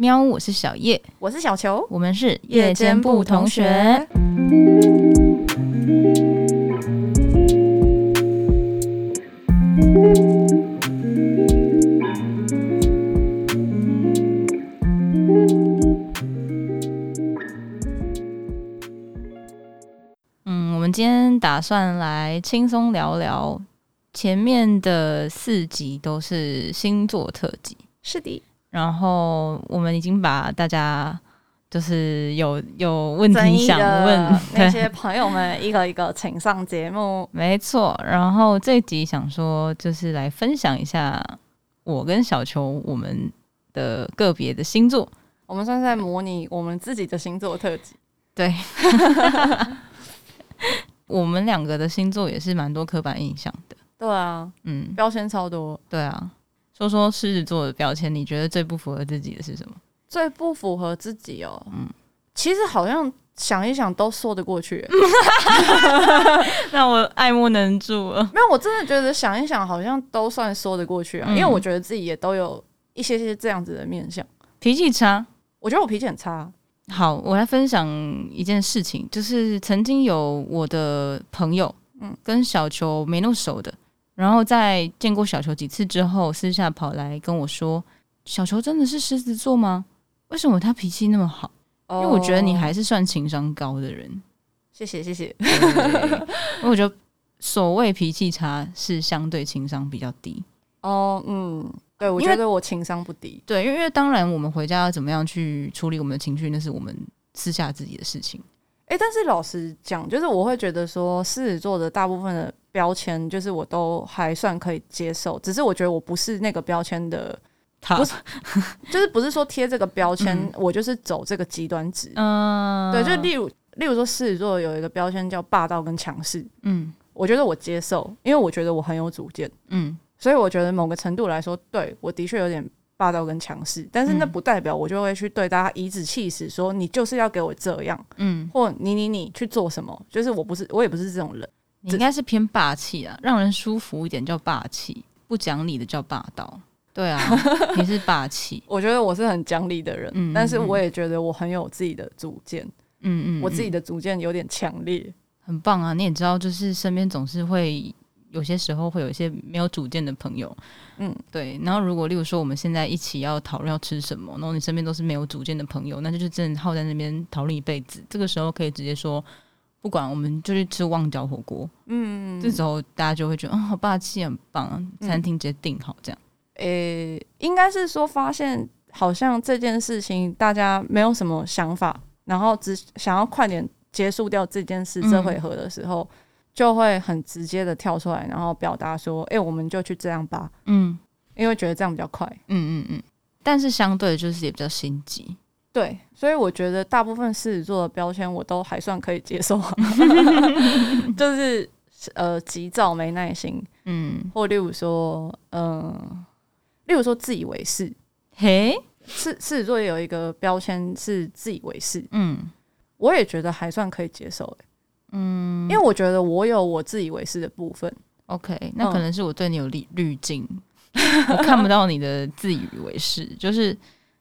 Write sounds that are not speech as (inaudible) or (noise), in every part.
喵，我是小叶，我是小球，我们是夜间部同学。嗯，我们今天打算来轻松聊聊。前面的四集都是星座特辑，是的。然后我们已经把大家就是有有问题想问 (laughs) 那些朋友们一个一个请上节目，没错。然后这一集想说就是来分享一下我跟小球我们的个别的星座，我们算是在模拟我们自己的星座特辑。对，(laughs) 我们两个的星座也是蛮多刻板印象的。对啊，嗯，标签超多。对啊，说说狮子座的标签，你觉得最不符合自己的是什么？最不符合自己哦，嗯，其实好像想一想都说得过去。(laughs) (laughs) 那我爱莫能助了。没有，我真的觉得想一想好像都算说得过去啊，嗯，因为我觉得自己也都有一些些这样子的面相。脾气差，我觉得我脾气很差。好，我来分享一件事情，就是曾经有我的朋友，嗯，跟小球没那么熟的。然后在见过小球几次之后，私下跑来跟我说：“小球真的是狮子座吗？为什么他脾气那么好？因为我觉得你还是算情商高的人。”谢谢谢谢。因为我觉得所谓脾气差是相对情商比较低。哦，嗯，对，我觉得我情商不低。对，因为因为当然我们回家要怎么样去处理我们的情绪，那是我们私下自己的事情。哎，但是老实讲，就是我会觉得说，狮子座的大部分的。标签就是我都还算可以接受，只是我觉得我不是那个标签的，不是，(laughs) 就是不是说贴这个标签，嗯、我就是走这个极端值。嗯，对，就例如例如说狮子座有一个标签叫霸道跟强势，嗯，我觉得我接受，因为我觉得我很有主见，嗯，所以我觉得某个程度来说，对我的确有点霸道跟强势，但是那不代表我就会去对大家颐指气使，说你就是要给我这样，嗯，或你你你去做什么，就是我不是我也不是这种人。你应该是偏霸气啊，让人舒服一点叫霸气，不讲理的叫霸道。对啊，(laughs) 你是霸气。我觉得我是很讲理的人，但是我也觉得我很有自己的主见。嗯，嗯嗯，我自己的主见有点强烈，很棒啊！你也知道，就是身边总是会有些时候会有一些没有主见的朋友。嗯，对。然后如果例如说我们现在一起要讨论要吃什么，然后你身边都是没有主见的朋友，那就是真的耗在那边讨论一辈子。这个时候可以直接说。不管，我们就去吃旺角火锅。嗯，这时候大家就会觉得，啊、哦，好霸气，很棒啊！餐厅直接订好这样。诶、嗯欸，应该是说发现好像这件事情大家没有什么想法，然后只想要快点结束掉这件事，这回合的时候，嗯、就会很直接的跳出来，然后表达说，诶、欸，我们就去这样吧。嗯，因为觉得这样比较快。嗯嗯嗯。但是相对的就是也比较心急。对，所以我觉得大部分狮子座的标签我都还算可以接受，(laughs) 就是呃急躁、没耐心，嗯，或例如说，嗯、呃，例如说自以为是，嘿，狮狮子座也有一个标签是自以为是，嗯，我也觉得还算可以接受，嗯，因为我觉得我有我自以为是的部分，OK，那可能是我对你有滤滤镜，我看不到你的自以为是，就是。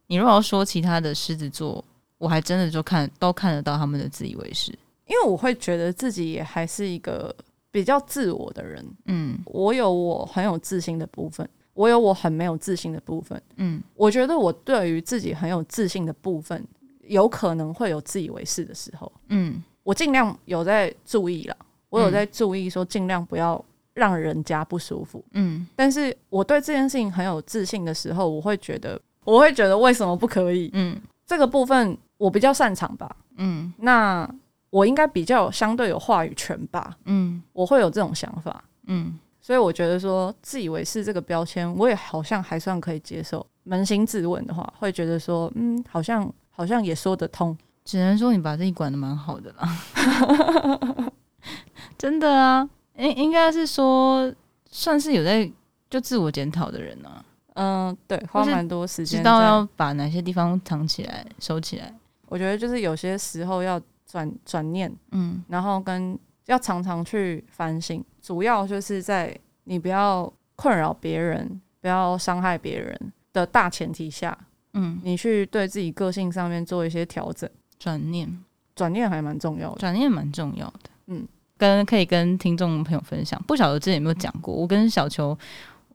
你如果要说其他的狮子座，我还真的就看都看得到他们的自以为是，因为我会觉得自己也还是一个比较自我的人。嗯，我有我很有自信的部分，我有我很没有自信的部分。嗯，我觉得我对于自己很有自信的部分，有可能会有自以为是的时候。嗯，我尽量有在注意了，我有在注意说尽量不要让人家不舒服。嗯，但是我对这件事情很有自信的时候，我会觉得。我会觉得为什么不可以？嗯，这个部分我比较擅长吧。嗯，那我应该比较相对有话语权吧。嗯，我会有这种想法。嗯，所以我觉得说自以为是这个标签，我也好像还算可以接受。扪心自问的话，会觉得说，嗯，好像好像也说得通。只能说你把自己管的蛮好的啦。(laughs) 真的啊，应应该是说算是有在就自我检讨的人呢、啊。嗯，对，花蛮多时间，知道要把哪些地方藏起来、收起来。我觉得就是有些时候要转转念，嗯，然后跟要常常去反省，主要就是在你不要困扰别人、不要伤害别人的大前提下，嗯，你去对自己个性上面做一些调整，转念，转念还蛮重要的，转念蛮重要的。嗯，跟可以跟听众朋友分享，不晓得之前有没有讲过，我跟小球。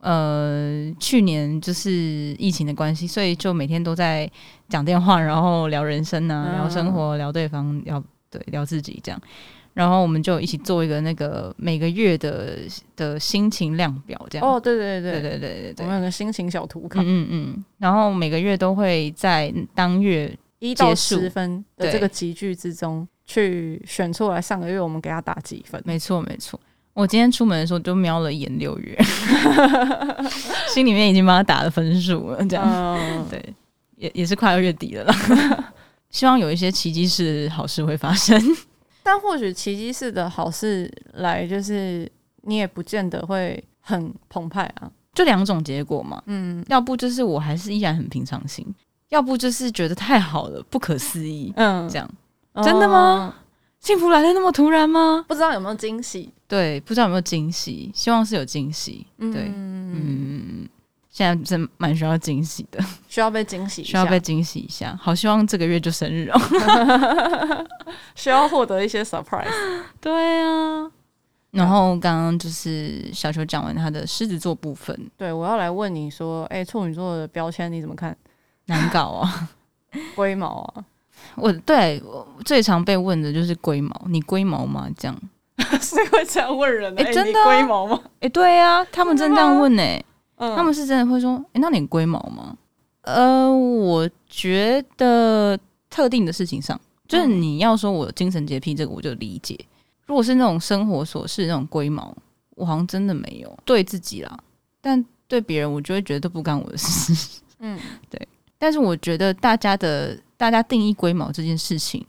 呃，去年就是疫情的关系，所以就每天都在讲电话，然后聊人生啊，聊生活，聊对方，聊对聊自己这样。然后我们就一起做一个那个每个月的的心情量表，这样。哦，对对对对对对对，我们有个心情小图卡。嗯嗯,嗯。然后每个月都会在当月一到十分的这个集聚之中，去选出来上个月我们给他打几分。没错没错。我今天出门的时候就瞄了一眼六月，(laughs) 心里面已经帮他打了分数了。这样，嗯、对，也也是快要月底了啦。(laughs) 希望有一些奇迹式好事会发生，但或许奇迹式的好事来，就是你也不见得会很澎湃啊。就两种结果嘛，嗯，要不就是我还是依然很平常心，要不就是觉得太好了，不可思议，嗯，这样，真的吗？幸福来的那么突然吗？不知道有没有惊喜。对，不知道有没有惊喜，希望是有惊喜。对，嗯，现在真蛮需要惊喜的，(laughs) 需要被惊喜，需要被惊喜一下。好，希望这个月就生日哦，(laughs) 需要获得一些 surprise。对啊，然后刚刚就是小球讲完他的狮子座部分，对，我要来问你说，哎，处女座的标签你怎么看？(laughs) 难搞啊，龟毛啊。我对我最常被问的就是龟毛，你龟毛吗？这样 (laughs) 谁会这样问人？哎、欸，真的龟、欸、毛吗？哎、欸，对呀、啊，他们真这样问呢、欸。嗯、他们是真的会说，哎、欸，那你龟毛吗？呃，我觉得特定的事情上，就是你要说我有精神洁癖，这个我就理解。如果是那种生活琐事那种龟毛，我好像真的没有。对自己啦，但对别人，我就会觉得都不干我的事。嗯，(laughs) 对。但是我觉得大家的。大家定义龟毛这件事情，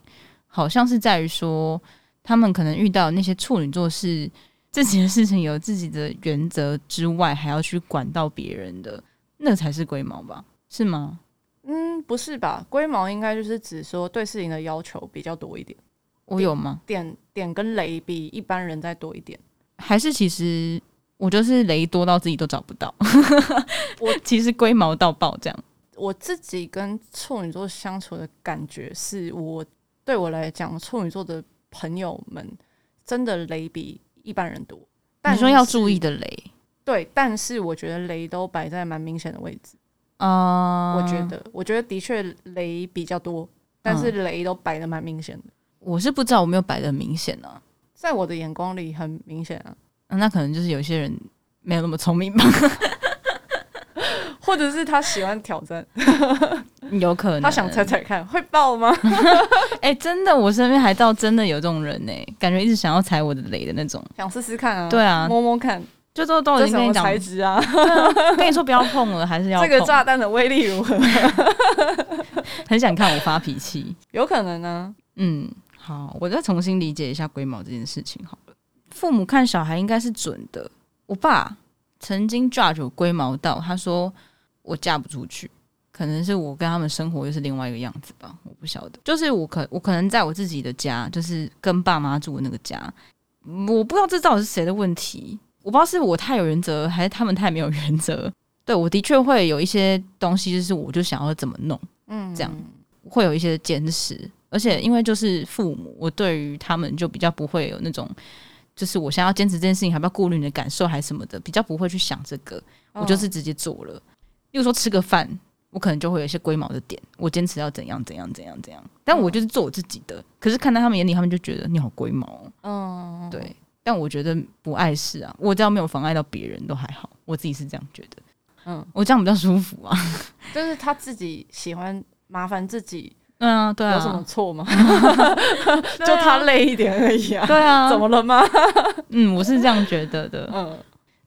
好像是在于说，他们可能遇到那些处女座是自己的事情有自己的原则之外，还要去管到别人的，那才是龟毛吧？是吗？嗯，不是吧？龟毛应该就是指说对事情的要求比较多一点。我有吗？点点跟雷比一般人再多一点，还是其实我就是雷多到自己都找不到？我 (laughs) 其实龟毛到爆这样。我自己跟处女座相处的感觉是，我对我来讲，处女座的朋友们真的雷比一般人多。但你说要注意的雷，对，但是我觉得雷都摆在蛮明显的位置啊。Uh, 我觉得，我觉得的确雷比较多，但是雷都摆的蛮明显的。我是不知道我没有摆的很明显呢、啊，在我的眼光里很明显啊。那可能就是有些人没有那么聪明吧。或者是他喜欢挑战，有可能他想踩踩看会爆吗？(laughs) 哎、欸，真的，我身边还倒真的有这种人呢、欸，感觉一直想要踩我的雷的那种，想试试看啊，对啊，摸摸看，就都都已经跟你讲材质啊，跟你说不要碰了，还是要碰 (laughs) 这个炸弹的威力如何？(laughs) 很想看我发脾气，有可能呢。嗯，好，我再重新理解一下龟毛这件事情好了。父母看小孩应该是准的，我爸曾经 judge 我龟毛到，他说。我嫁不出去，可能是我跟他们生活又是另外一个样子吧，我不晓得。就是我可我可能在我自己的家，就是跟爸妈住的那个家，我不知道这到底是谁的问题，我不知道是我太有原则，还是他们太没有原则。对，我的确会有一些东西，就是我就想要怎么弄，嗯，这样会有一些坚持，而且因为就是父母，我对于他们就比较不会有那种，就是我想要坚持这件事情，还不要顾虑你的感受还是什么的，比较不会去想这个，我就是直接做了。比如说吃个饭，我可能就会有一些龟毛的点，我坚持要怎样怎样怎样怎样，但我就是做我自己的。可是看到他们眼里，他们就觉得你好龟毛。嗯，对。但我觉得不碍事啊，我只要没有妨碍到别人都还好，我自己是这样觉得。嗯，我这样比较舒服啊。就是他自己喜欢麻烦自己，嗯，对啊，有什么错吗？(laughs) 就他累一点而已啊。对啊，怎么了吗？嗯，我是这样觉得的。嗯，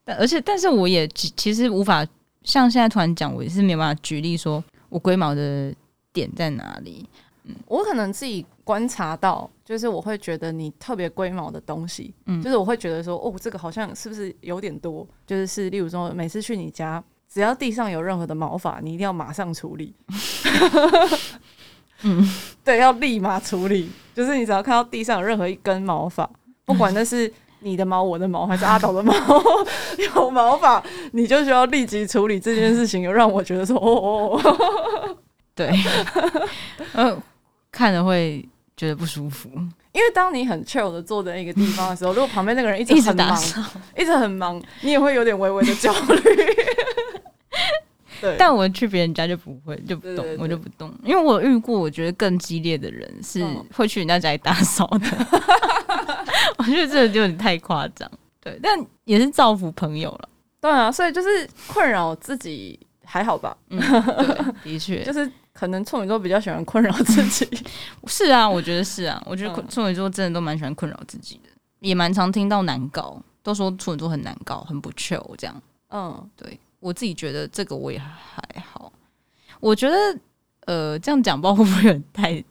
但而且，但是我也其实无法。像现在突然讲，我也是没有办法举例说我龟毛的点在哪里。嗯，我可能自己观察到，就是我会觉得你特别龟毛的东西，嗯，就是我会觉得说，哦，这个好像是不是有点多？就是是，例如说，每次去你家，只要地上有任何的毛发，你一定要马上处理。(laughs) 嗯，对，要立马处理。就是你只要看到地上有任何一根毛发，不管那是。你的毛，我的毛，还是阿斗的毛？(laughs) 有毛发，你就需要立即处理这件事情，又让我觉得说，哦哦，哦，对，呃，看着会觉得不舒服。因为当你很 chill 的坐在一个地方的时候，如果旁边那个人一直很忙，(laughs) 一直，一直很忙，你也会有点微微的焦虑。(laughs) 对，但我去别人家就不会，就不动，对对对，我就不动。因为我遇过，我觉得更激烈的人是会去人家家里打扫的。嗯、(laughs) (laughs) 我觉得这个就有点太夸张。对，但也是造福朋友了。对啊，所以就是困扰自己还好吧？嗯，的确，(laughs) 就是可能处女座比较喜欢困扰自己。是啊，我觉得是啊，我觉得处女座真的都蛮喜欢困扰自己的，也蛮常听到难搞，都说处女座很难搞，很不 chill 这样。嗯，对。我自己觉得这个我也还好，我觉得呃这样讲包会不会很太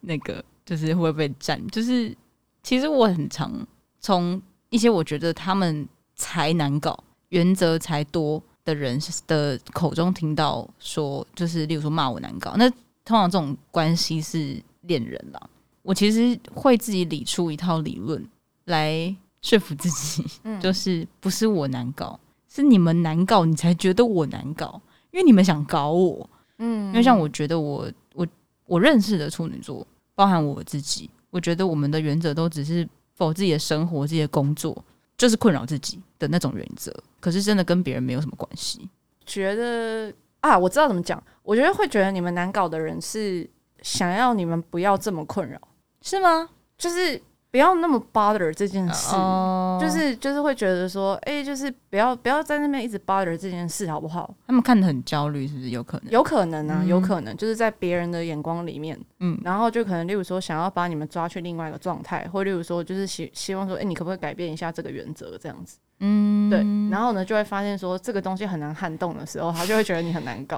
那个，就是会被占？就是其实我很常从一些我觉得他们才难搞、原则才多的人的口中听到说，就是例如说骂我难搞，那通常这种关系是恋人啦。我其实会自己理出一套理论来说服自己，就是不是我难搞。是你们难搞，你才觉得我难搞，因为你们想搞我。嗯，因为像我觉得我我我认识的处女座，包含我自己，我觉得我们的原则都只是否自己的生活、自己的工作，就是困扰自己的那种原则。可是真的跟别人没有什么关系。觉得啊，我知道怎么讲。我觉得会觉得你们难搞的人是想要你们不要这么困扰，是吗？就是。不要那么 bother 这件事，uh, 就是就是会觉得说，哎、欸，就是不要不要在那边一直 bother 这件事，好不好？他们看得很焦虑，是不是有可能？有可能啊，嗯、有可能，就是在别人的眼光里面，嗯，然后就可能，例如说，想要把你们抓去另外一个状态，或例如说，就是希希望说，哎、欸，你可不可以改变一下这个原则，这样子？嗯，对。然后呢，就会发现说，这个东西很难撼动的时候，他就会觉得你很难搞。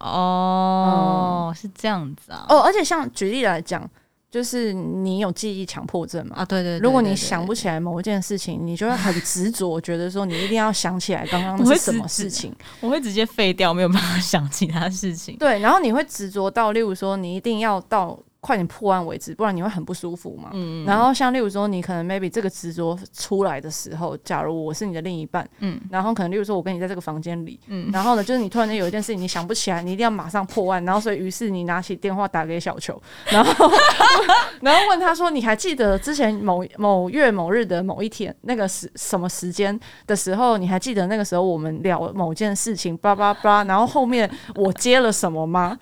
哦，嗯、是这样子啊。哦，而且像举例来讲。就是你有记忆强迫症嘛？啊，对对，对，对，对，如果你想不起来某一件事情，你就会很执着，觉得说你一定要想起来刚刚是什么事情。(laughs) 我会直接废掉，没有办法想其他事情。对，然后你会执着到，例如说，你一定要到。快点破案为止，不然你会很不舒服嘛。嗯，然后像例如说，你可能 maybe 这个执着出来的时候，假如我是你的另一半，嗯，然后可能例如说，我跟你在这个房间里，嗯，然后呢，就是你突然间有一件事情你想不起来，你一定要马上破案，然后所以于是你拿起电话打给小球，(laughs) 然后 (laughs) 然后问他说，你还记得之前某某月某日的某一天那个时什么时间的时候，你还记得那个时候我们聊某件事情，叭叭叭，然后后面我接了什么吗？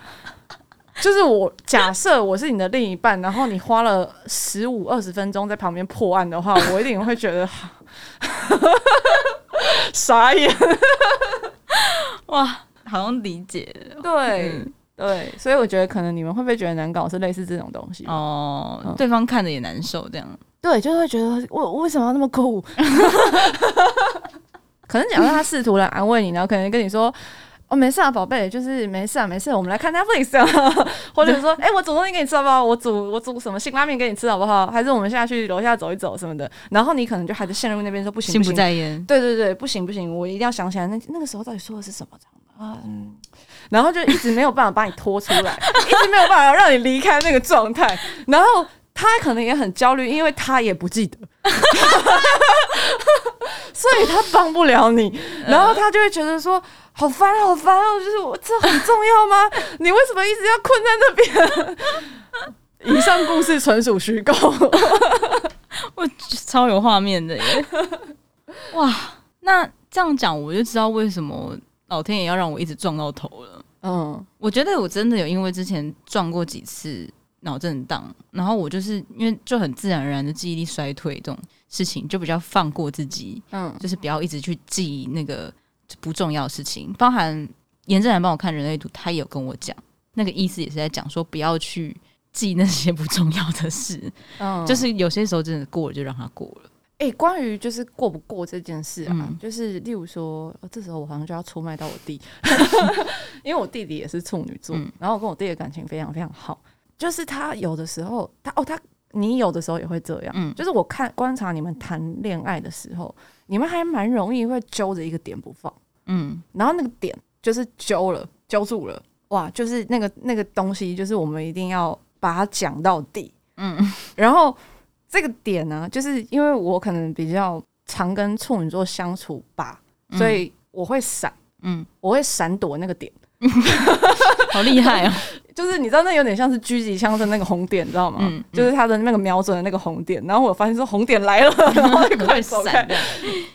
就是我假设我是你的另一半，然后你花了十五二十分钟在旁边破案的话，我一定会觉得 (laughs) 傻眼。哇，好像理解了。对、嗯、对，所以我觉得可能你们会不会觉得难搞是类似这种东西哦，嗯、对方看着也难受，这样对，就会觉得我为什么要那么酷？(laughs) (laughs) 可能假设他试图来安慰你，然后可能跟你说。哦，没事啊，宝贝，就是没事啊，没事。我们来看 Netflix 啊，(laughs) 或者说，哎、欸，我煮东西给你吃好不好？我煮我煮什么辛拉面给你吃好不好？还是我们下去楼下走一走什么的？然后你可能就还在陷入那边说不行，不行，心不在焉。对对对，不行不行，我一定要想起来那那个时候到底说的是什么这样的啊？嗯，然后就一直没有办法把你拖出来，(laughs) 一直没有办法让你离开那个状态。然后他可能也很焦虑，因为他也不记得。(laughs) 所以他帮不了你，然后他就会觉得说好烦好烦哦，就是我这很重要吗？(laughs) 你为什么一直要困在那边？(laughs) 以上故事纯属虚构，我超有画面的耶！哇，那这样讲我就知道为什么老天爷要让我一直撞到头了。嗯，我觉得我真的有因为之前撞过几次。脑震荡，然后我就是因为就很自然而然的记忆力衰退这种事情，就比较放过自己，嗯，就是不要一直去记那个不重要的事情。包含严正然帮我看人类图，他也有跟我讲，那个意思也是在讲说不要去记那些不重要的事，嗯，就是有些时候真的过了就让它过了。哎、欸，关于就是过不过这件事啊，嗯、就是例如说，这时候我好像就要出卖到我弟，(laughs) 因为我弟弟也是处女座，嗯、然后我跟我弟的感情非常非常好。就是他有的时候，他哦，他你有的时候也会这样。嗯，就是我看观察你们谈恋爱的时候，你们还蛮容易会揪着一个点不放。嗯，然后那个点就是揪了，揪住了，哇，就是那个那个东西，就是我们一定要把它讲到底。嗯，然后这个点呢，就是因为我可能比较常跟处女座相处吧，所以我会闪，嗯，我会闪躲那个点。(laughs) 好厉害哦！(laughs) 就是你知道，那有点像是狙击枪的那个红点，你知道吗？嗯嗯、就是他的那个瞄准的那个红点。然后我发现说红点来了，(laughs) 然后就快闪开。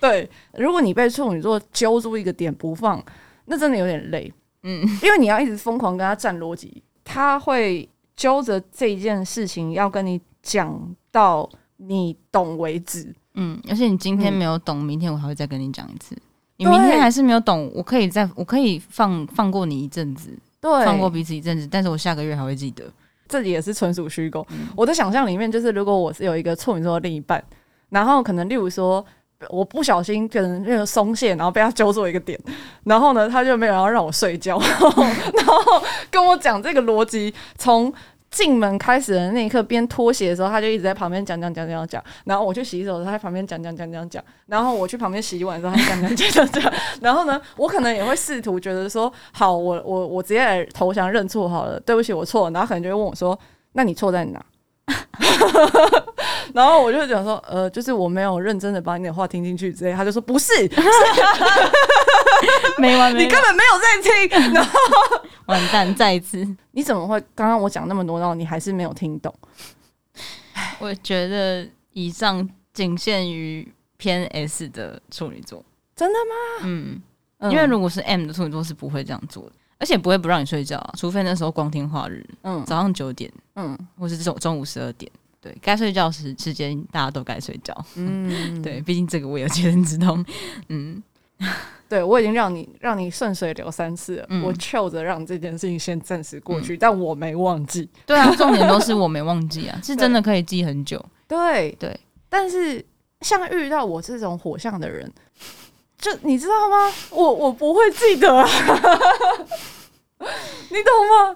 对，如果你被处女座揪住一个点不放，那真的有点累。嗯，因为你要一直疯狂跟他战逻辑，他会揪着这一件事情要跟你讲到你懂为止。嗯，而且你今天没有懂，嗯、明天我还会再跟你讲一次。你明天还是没有懂，我可以再，我可以放放过你一阵子。对，放过彼此一阵子，但是我下个月还会记得，这里也是纯属虚构。嗯、我的想象里面就是，如果我是有一个处女座的另一半，然后可能例如说，我不小心可能那个松懈，然后被他揪住一个点，然后呢，他就没有要让我睡觉，然后，然后跟我讲这个逻辑从。进门开始的那一刻，边脱鞋的时候，他就一直在旁边讲讲讲讲讲。然后我去洗手的时候，他在旁边讲讲讲讲讲。然后我去旁边洗碗的时候，他讲讲讲讲讲。然后呢，我可能也会试图觉得说，好，我我我直接来投降认错好了，对不起，我错。然后可能就会问我说，那你错在哪？然后我就讲说，呃，就是我没有认真的把你的话听进去之类。他就说不是，(laughs) 没完没了，你根本没有在听。然后完蛋，再一次，你怎么会？刚刚我讲那么多，然后你还是没有听懂？(laughs) 我觉得以上仅限于偏 S 的处女座，真的吗？嗯，因为如果是 M 的处女座是不会这样做的。而且不会不让你睡觉啊，除非那时候光天化日，嗯，早上九点，嗯，或是中中午十二点，对，该睡觉时时间大家都该睡觉，嗯，(laughs) 对，毕竟这个我有切身之痛，嗯，对我已经让你让你顺水流三次了，嗯、我求着让这件事情先暂时过去，嗯、但我没忘记，对啊，重点都是我没忘记啊，是真的可以记很久，对对，对但是像遇到我这种火象的人。就你知道吗？我我不会记得啊，(laughs) 你懂吗？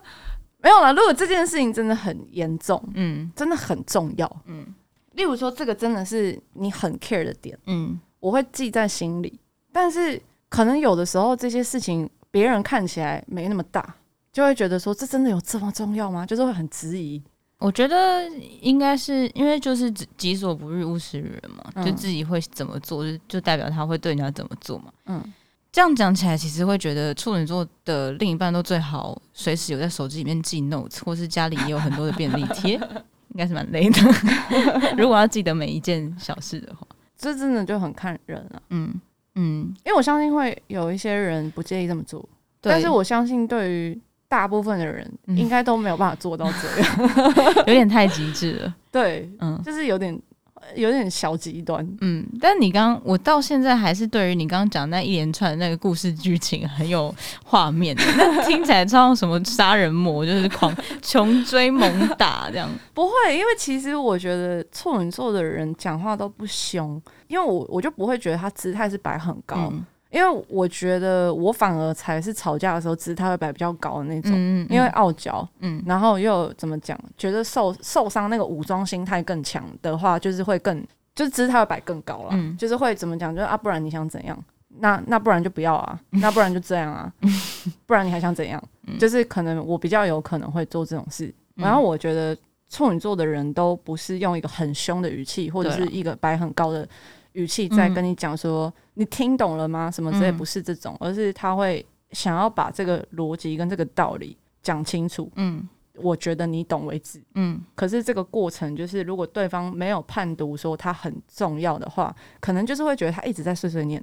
没有啦。如果这件事情真的很严重，嗯，真的很重要，嗯，例如说这个真的是你很 care 的点，嗯，我会记在心里。但是可能有的时候这些事情别人看起来没那么大，就会觉得说，这真的有这么重要吗？就是会很质疑。我觉得应该是因为就是己所不欲，勿施于人嘛，嗯、就自己会怎么做，就就代表他会对人家怎么做嘛。嗯，这样讲起来，其实会觉得处女座的另一半都最好随时有在手机里面记 notes，或是家里也有很多的便利贴，(laughs) 应该是蛮累的。(laughs) 如果要记得每一件小事的话，这真的就很看人了。嗯嗯，因为我相信会有一些人不介意这么做，但是我相信对于。大部分的人应该都没有办法做到这样，(laughs) 有点太极致了。(laughs) 对，嗯，就是有点有点小极端。嗯，但你刚我到现在还是对于你刚刚讲那一连串的那个故事剧情很有画面，那听起来像什么杀人魔，就是狂穷追猛打这样。不会，因为其实我觉得处女座的人讲话都不凶，因为我我就不会觉得他姿态是摆很高。嗯因为我觉得我反而才是吵架的时候姿态会摆比较高的那种，嗯嗯、因为傲娇，嗯，然后又怎么讲，觉得受受伤那个武装心态更强的话，就是会更就是姿态会摆更高了，嗯，就是会怎么讲，就是啊，不然你想怎样？那那不然就不要啊，那不然就这样啊，(laughs) 不然你还想怎样？就是可能我比较有可能会做这种事，然后我觉得处女座的人都不是用一个很凶的语气，或者是一个摆很高的。语气在跟你讲说，嗯、你听懂了吗？什么之类，不是这种，嗯、而是他会想要把这个逻辑跟这个道理讲清楚。嗯，我觉得你懂为止。嗯，可是这个过程就是，如果对方没有判读说他很重要的话，可能就是会觉得他一直在碎碎念。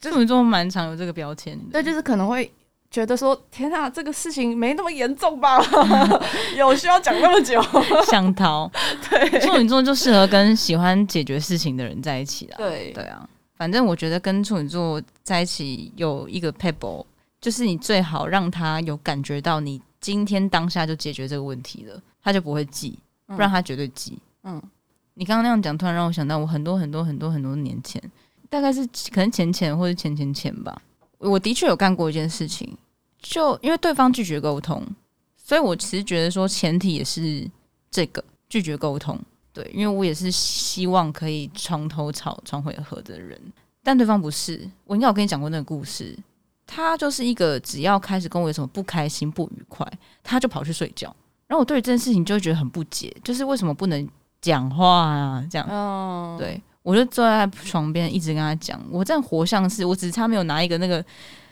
处女座蛮常有这个标签，对，就是可能会。觉得说天啊，这个事情没那么严重吧？(laughs) 有需要讲那么久？(laughs) 想逃？对，处女座就适合跟喜欢解决事情的人在一起啦。对对啊，反正我觉得跟处女座在一起有一个 pebble，，就是你最好让他有感觉到你今天当下就解决这个问题了，他就不会记，不然他绝对记。嗯，你刚刚那样讲，突然让我想到我很多很多很多很多年前，大概是可能前前或者前前前吧，我的确有干过一件事情。就因为对方拒绝沟通，所以我其实觉得说前提也是这个拒绝沟通。对，因为我也是希望可以床头吵床尾和的人，但对方不是。我应该有跟你讲过那个故事，他就是一个只要开始跟我有什么不开心、不愉快，他就跑去睡觉。然后我对于这件事情就会觉得很不解，就是为什么不能讲话啊？这样，哦，对。我就坐在床边一直跟他讲，我这样活像是，我只差没有拿一个那个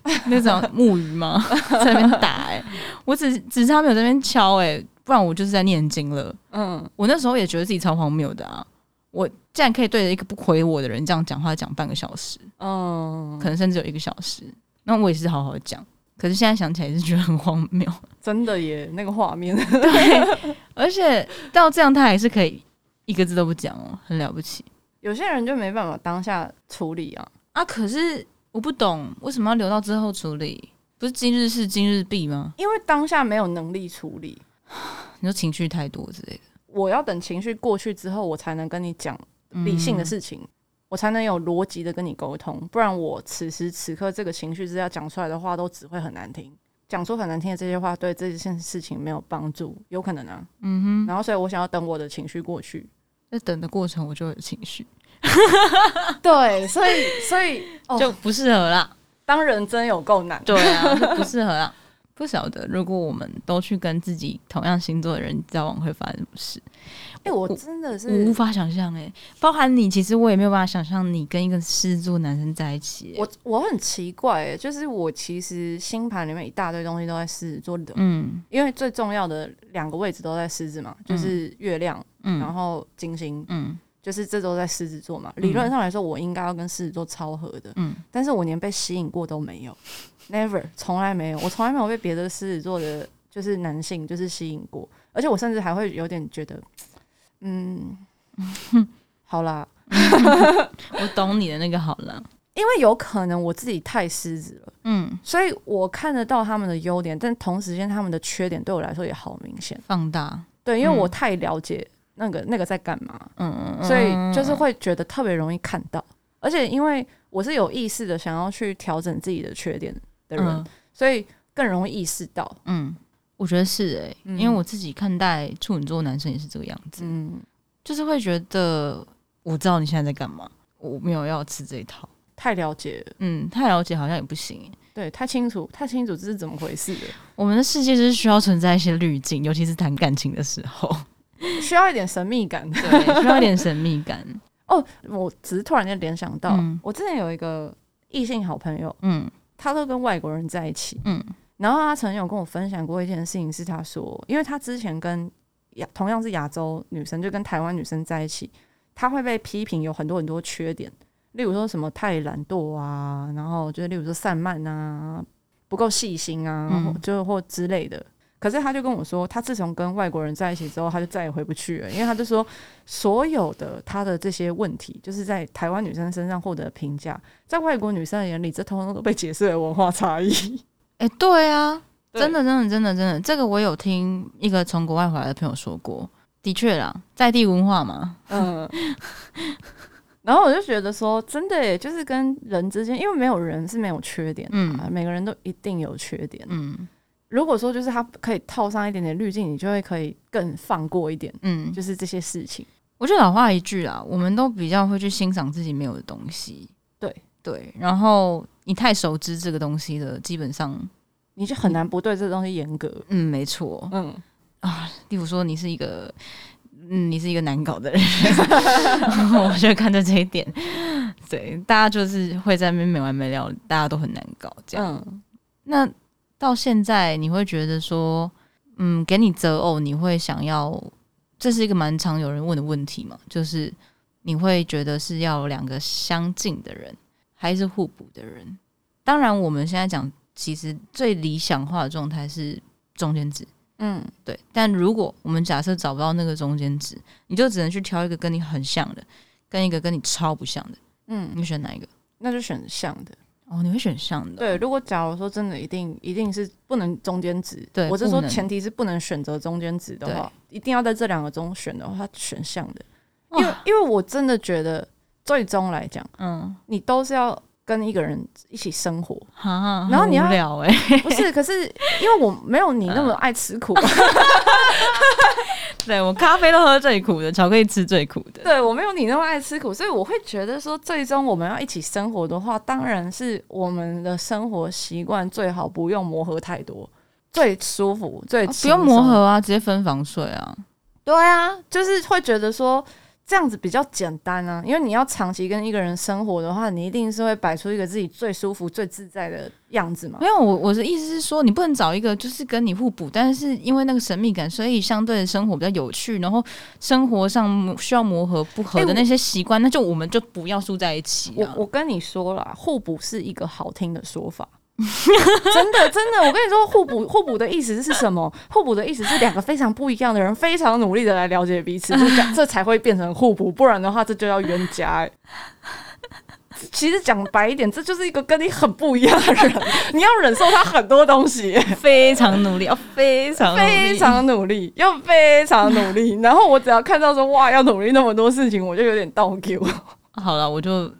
(laughs) 那种木鱼吗，(laughs) 在那边打哎、欸，我只只是他没有在那边敲哎、欸，不然我就是在念经了。嗯，我那时候也觉得自己超荒谬的啊，我竟然可以对着一个不回我的人这样讲话讲半个小时，嗯，可能甚至有一个小时，那我也是好好讲。可是现在想起来是觉得很荒谬，真的耶，那个画面。(laughs) 对，而且到这样他还是可以一个字都不讲哦，很了不起。有些人就没办法当下处理啊啊！可是我不懂为什么要留到之后处理？不是今日事今日毕吗？因为当下没有能力处理，(sighs) 你说情绪太多之类的。我要等情绪过去之后，我才能跟你讲理性的事情。嗯我才能有逻辑的跟你沟通，不然我此时此刻这个情绪是要讲出来的话，都只会很难听。讲出很难听的这些话，对这件事情没有帮助，有可能啊。嗯哼。然后，所以我想要等我的情绪过去，在等的过程，我就有情绪。(laughs) 对，所以，所以、哦、就不适合啦。当人真有够难。对啊，(laughs) 不适合啦。不晓得，如果我们都去跟自己同样星座的人交往，会发生什么事？哎、欸，我真的是无法想象哎，包含你，其实我也没有办法想象你跟一个狮子座男生在一起。我我很奇怪哎，就是我其实星盘里面一大堆东西都在狮子座的，嗯，因为最重要的两个位置都在狮子嘛，就是月亮，嗯，然后金星，嗯。就是这周在狮子座嘛，理论上来说，我应该要跟狮子座超合的，嗯，但是我连被吸引过都没有，never，从来没有，我从来没有被别的狮子座的，就是男性就是吸引过，而且我甚至还会有点觉得，嗯，(laughs) 好啦，(laughs) 我懂你的那个好了，因为有可能我自己太狮子了，嗯，所以我看得到他们的优点，但同时间他们的缺点对我来说也好明显，放大，对，因为我太了解。那个那个在干嘛？嗯嗯，所以就是会觉得特别容易看到，而且因为我是有意识的想要去调整自己的缺点的人，嗯、所以更容易意识到。嗯，我觉得是哎、欸，嗯、因为我自己看待处女座男生也是这个样子，嗯，就是会觉得我知道你现在在干嘛，我没有要吃这一套，太了解。了，嗯，太了解好像也不行、欸，对，太清楚，太清楚这是怎么回事的。我们的世界就是需要存在一些滤镜，尤其是谈感情的时候。(laughs) 需要一点神秘感，对，需要一点神秘感。(laughs) 哦，我只是突然间联想到，嗯、我之前有一个异性好朋友，嗯，他都跟外国人在一起，嗯，然后他曾经有跟我分享过一件事情，是他说，因为他之前跟亚同样是亚洲女生，就跟台湾女生在一起，他会被批评有很多很多缺点，例如说什么太懒惰啊，然后就是例如说散漫啊，不够细心啊，嗯、就或之类的。可是他就跟我说，他自从跟外国人在一起之后，他就再也回不去了，因为他就说，所有的他的这些问题，就是在台湾女生身上获得评价，在外国女生的眼里，这通通都被解释为文化差异。哎、欸，对啊，对真的，真的，真的，真的，这个我有听一个从国外回来的朋友说过，的确啦，在地文化嘛。嗯。(laughs) 然后我就觉得说，真的耶，就是跟人之间，因为没有人是没有缺点的，嗯，每个人都一定有缺点，嗯。如果说就是它可以套上一点点滤镜，你就会可以更放过一点。嗯，就是这些事情。我觉得老话一句啊，我们都比较会去欣赏自己没有的东西。对对，然后你太熟知这个东西了，基本上你就很难不对这个东西严格。嗯，没错。嗯啊，例如说你是一个嗯，你是一个难搞的人，(laughs) 我就看着这一点，对，大家就是会在那边没完没了，大家都很难搞这样。嗯，那。到现在，你会觉得说，嗯，给你择偶，你会想要，这是一个蛮常有人问的问题嘛？就是你会觉得是要两个相近的人，还是互补的人？当然，我们现在讲，其实最理想化的状态是中间值，嗯，对。但如果我们假设找不到那个中间值，你就只能去挑一个跟你很像的，跟一个跟你超不像的，嗯，你选哪一个？那就选像的。哦，你会选上的？对，如果假如说真的一定一定是不能中间值，对，我是说前提是不能选择中间值的话，一定要在这两个中选的话，选项的，因为因为我真的觉得最终来讲，嗯，你都是要。跟一个人一起生活，啊、然后你要聊哎，欸、(laughs) 不是，可是因为我没有你那么爱吃苦，(laughs) 对，我咖啡都喝最苦的，巧克力吃最苦的，对，我没有你那么爱吃苦，所以我会觉得说，最终我们要一起生活的话，当然是我们的生活习惯最好不用磨合太多，最舒服，最、啊、不用磨合啊，直接分房睡啊，对啊，就是会觉得说。这样子比较简单啊，因为你要长期跟一个人生活的话，你一定是会摆出一个自己最舒服、最自在的样子嘛。没有，我我的意思是说，你不能找一个就是跟你互补，但是因为那个神秘感，所以相对的生活比较有趣，然后生活上需要磨合不合的那些习惯，欸、那就我们就不要住在一起、啊。我我跟你说了，互补是一个好听的说法。(laughs) 真的，真的，我跟你说，互补互补的意思是什么？互补的意思是两个非常不一样的人，非常努力的来了解彼此，就这样，这才会变成互补。不然的话，这就要冤家、欸。其实讲白一点，这就是一个跟你很不一样的人，(laughs) 你要忍受他很多东西，非常努力，要非常非常努力，要非常努力。然后我只要看到说哇，要努力那么多事情，我就有点倒 Q。好了，我就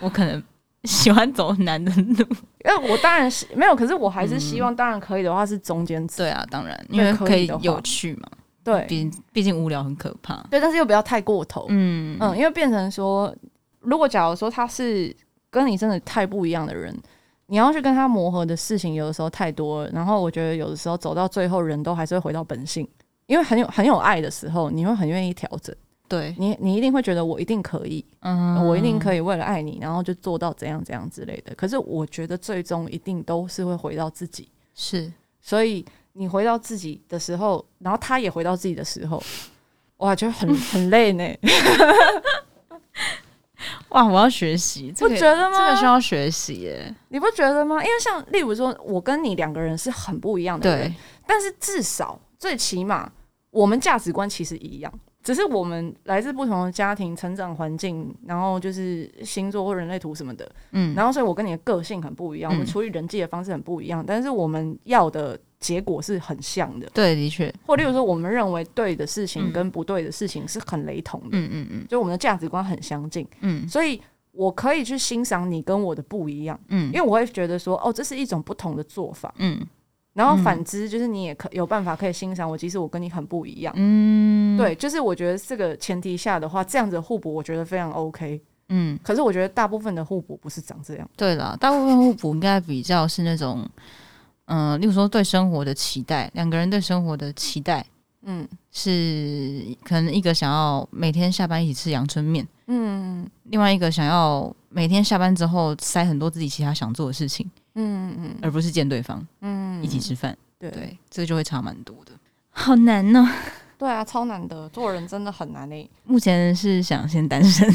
我可能。喜欢走难的路，因 (laughs) 为我当然是没有，可是我还是希望，当然可以的话是中间值。对啊，当然，因为可以有趣嘛。对，毕毕竟无聊很可怕。对，但是又不要太过头。嗯嗯，因为变成说，如果假如说他是跟你真的太不一样的人，你要去跟他磨合的事情，有的时候太多了。然后我觉得有的时候走到最后，人都还是会回到本性，因为很有很有爱的时候，你会很愿意调整。对你，你一定会觉得我一定可以，嗯，我一定可以为了爱你，然后就做到怎样怎样之类的。可是我觉得最终一定都是会回到自己，是。所以你回到自己的时候，然后他也回到自己的时候，哇，就很 (laughs) 很累呢。(laughs) 哇，我要学习，不觉得吗？这个需要学习耶，你不觉得吗？因为像例如说，我跟你两个人是很不一样的人，对，但是至少最起码我们价值观其实一样。只是我们来自不同的家庭、成长环境，然后就是星座或人类图什么的，嗯，然后所以我跟你的个性很不一样，嗯、我们处理人际的方式很不一样，但是我们要的结果是很像的。对，的确。或例如说，我们认为对的事情跟不对的事情是很雷同的，嗯。嗯嗯，就我们的价值观很相近，嗯，所以我可以去欣赏你跟我的不一样，嗯，因为我会觉得说，哦，这是一种不同的做法，嗯。然后反之，就是你也可有办法可以欣赏我，即使我跟你很不一样。嗯，对，就是我觉得这个前提下的话，这样子的互补，我觉得非常 OK。嗯，可是我觉得大部分的互补不是长这样。对了，大部分互补应该比较是那种，嗯、呃，例如说对生活的期待，两个人对生活的期待，嗯，是可能一个想要每天下班一起吃阳春面，嗯，另外一个想要每天下班之后塞很多自己其他想做的事情。嗯嗯，而不是见对方，嗯，一起吃饭，对对，这个就会差蛮多的，好难哦。(laughs) 对啊，超难的，做人真的很难诶。目前是想先单身，